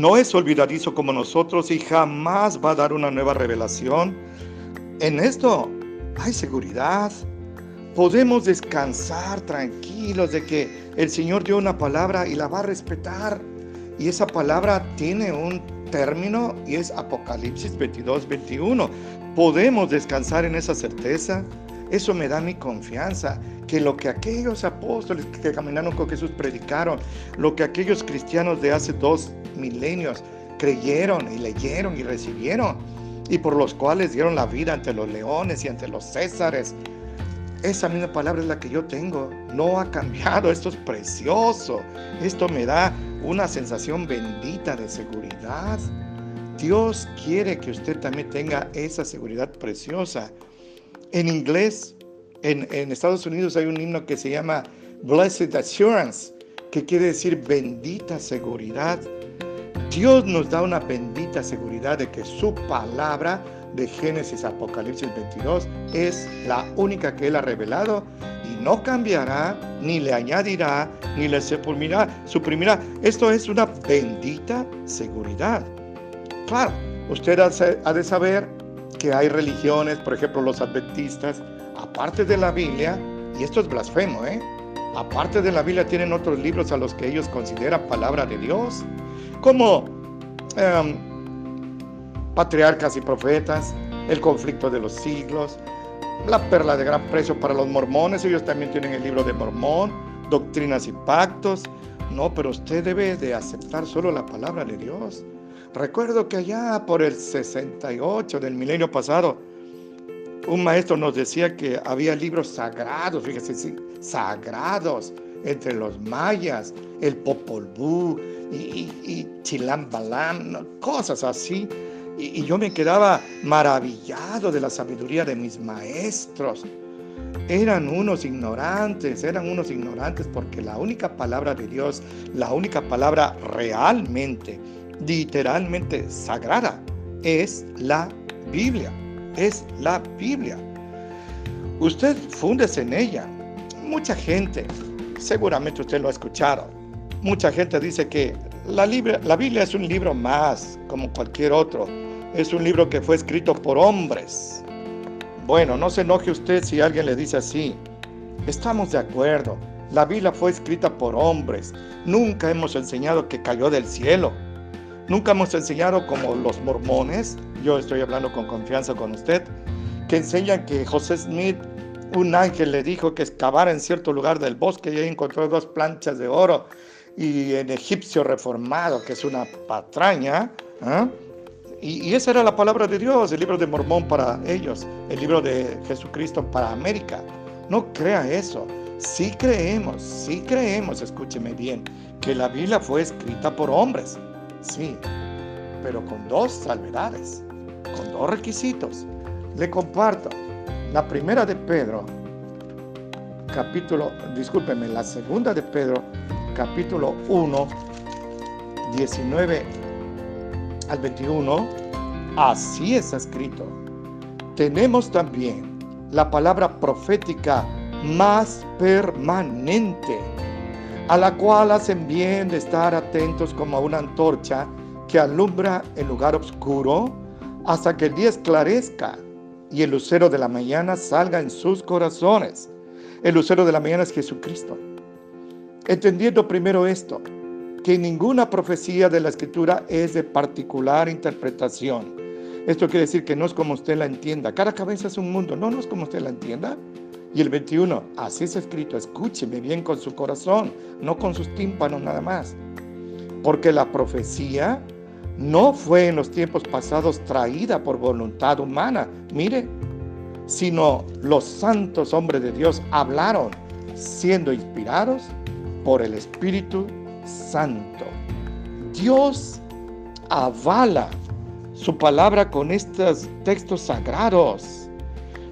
no es olvidadizo como nosotros y jamás va a dar una nueva revelación. En esto hay seguridad. Podemos descansar tranquilos de que el Señor dio una palabra y la va a respetar. Y esa palabra tiene un término y es Apocalipsis 22, 21. Podemos descansar en esa certeza. Eso me da mi confianza, que lo que aquellos apóstoles que caminaron con Jesús predicaron, lo que aquellos cristianos de hace dos milenios creyeron y leyeron y recibieron, y por los cuales dieron la vida ante los leones y ante los césares. Esa misma palabra es la que yo tengo. No ha cambiado. Esto es precioso. Esto me da una sensación bendita de seguridad. Dios quiere que usted también tenga esa seguridad preciosa. En inglés, en, en, Estados Unidos hay un himno que se llama Blessed Assurance, que quiere decir bendita seguridad. Dios nos da una bendita seguridad de que su palabra de Génesis Apocalipsis 22 es la única que Él ha revelado y no cambiará, ni le añadirá, ni le suprimirá. suprimirá. Esto es una bendita seguridad. Claro, usted ha de saber que hay religiones, por ejemplo los adventistas, aparte de la Biblia, y esto es blasfemo, ¿eh? Aparte de la Biblia tienen otros libros a los que ellos consideran palabra de Dios, como em, patriarcas y profetas, el conflicto de los siglos, la perla de gran precio para los mormones, ellos también tienen el libro de Mormón, doctrinas y pactos. No, pero usted debe de aceptar solo la palabra de Dios. Recuerdo que allá por el 68 del milenio pasado, un maestro nos decía que había libros sagrados, fíjese, sagrados entre los mayas, el Popol Vuh y, y, Chilam Balam, cosas así y, yo me quedaba maravillado de la sabiduría de mis maestros. Eran unos ignorantes, eran unos ignorantes porque la única palabra de Dios, la única palabra realmente, literalmente sagrada, es la Biblia. Es la Biblia. Usted fundes en ella. Mucha gente, seguramente usted lo ha escuchado, mucha gente dice que la, la Biblia es un libro más, como cualquier otro es un libro que fue escrito por hombres. Bueno, no se enoje usted si alguien le dice así. Estamos de acuerdo. La Biblia fue escrita por hombres. Nunca hemos enseñado que cayó del cielo. Nunca hemos enseñado como los mormones, yo estoy hablando con confianza con usted, que enseñan que José Smith, un ángel le dijo que excavara en cierto lugar del bosque y ahí encontró dos planchas de oro y en egipcio reformado, que es una patraña, ¿eh? Y, esa era la palabra de Dios, el libro de Mormón para ellos, el libro de Jesucristo para América. No crea eso. Sí creemos, sí creemos, escúcheme bien, que la Biblia fue escrita por hombres. Sí, pero con dos salvedades, con dos requisitos. Le comparto. La primera de Pedro, capítulo, discúlpeme, la segunda de Pedro, capítulo 1, 19 al 21, así está escrito. Tenemos también la palabra profética más permanente, a la cual hacen bien de estar atentos como a una antorcha que alumbra el lugar oscuro hasta que el día esclarezca y el lucero de la mañana salga en sus corazones. El lucero de la mañana es Jesucristo. Entendiendo primero esto, que ninguna profecía de la escritura es de particular interpretación. Esto quiere decir que no es como usted la entienda. Cada cabeza es un mundo. No, no es como usted la entienda. Y el 21, así es escrito, escúcheme bien con su corazón, no con sus tímpanos nada más. Porque la profecía no fue en los tiempos pasados traída por voluntad humana, mire, sino los santos hombres de Dios hablaron siendo inspirados por el Espíritu Santo. Dios avala su palabra con estos textos sagrados.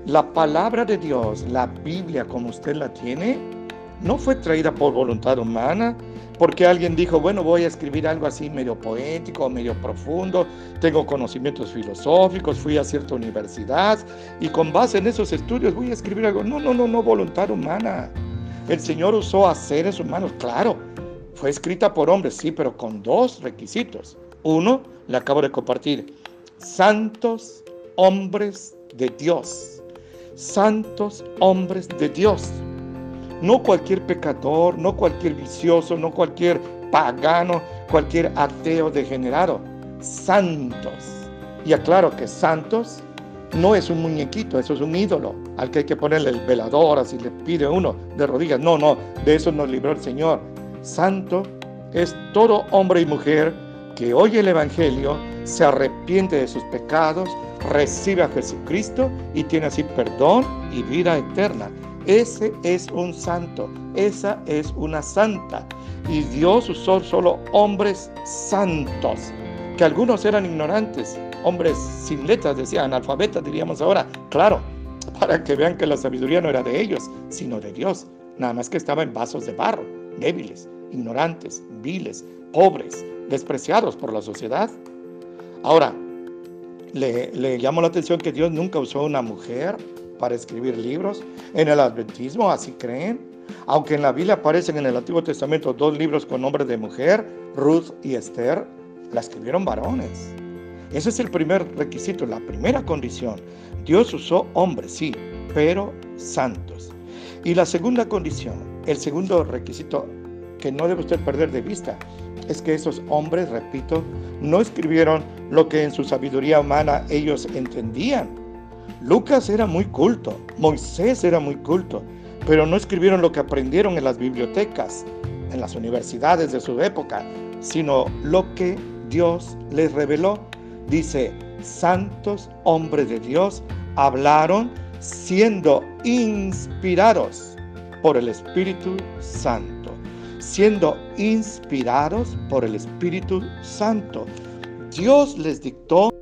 La palabra de Dios, la Biblia como usted la tiene, no fue traída por voluntad humana, porque alguien dijo, bueno, voy a escribir algo así medio poético, medio profundo, tengo conocimientos filosóficos, fui a cierta universidad y con base en esos estudios voy a escribir algo. No, no, no, no, voluntad humana. El Señor usó a seres humanos, claro, fue escrita por hombres, sí, pero con dos requisitos. Uno, le acabo de compartir, santos hombres de Dios, santos hombres de Dios. No cualquier pecador, no cualquier vicioso, no cualquier pagano, cualquier ateo degenerado. Santos. Y aclaro que santos no es un muñequito, eso es un ídolo al que hay que ponerle el velador, así le pide uno de rodillas. No, no, de eso nos libró el Señor. Santo es todo hombre y mujer que oye el Evangelio, se arrepiente de sus pecados, recibe a Jesucristo y tiene así perdón y vida eterna. Ese es un santo, esa es una santa. Y Dios usó solo hombres santos, que algunos eran ignorantes, hombres sin letras, decían, analfabetas diríamos ahora. Claro, para que vean que la sabiduría no era de ellos, sino de Dios. Nada más que estaba en vasos de barro, débiles, ignorantes, viles, pobres, despreciados por la sociedad. Ahora, le, le llamo la atención que Dios nunca usó una mujer para escribir libros. En el adventismo así creen. Aunque en la Biblia aparecen en el Antiguo Testamento dos libros con nombres de mujer, Ruth y Esther, la escribieron varones. Ese es el primer requisito, la primera condición. Dios usó hombres, sí, pero santos. Y la segunda condición, el segundo requisito que no debe usted perder de vista, es que esos hombres, repito, no escribieron lo que en su sabiduría humana ellos entendían. Lucas era muy culto, Moisés era muy culto, pero no escribieron lo que aprendieron en las bibliotecas, en las universidades de su época, sino lo que Dios les reveló. Dice, santos hombres de Dios hablaron siendo inspirados por el Espíritu Santo, siendo inspirados por el Espíritu Santo. Dios les dictó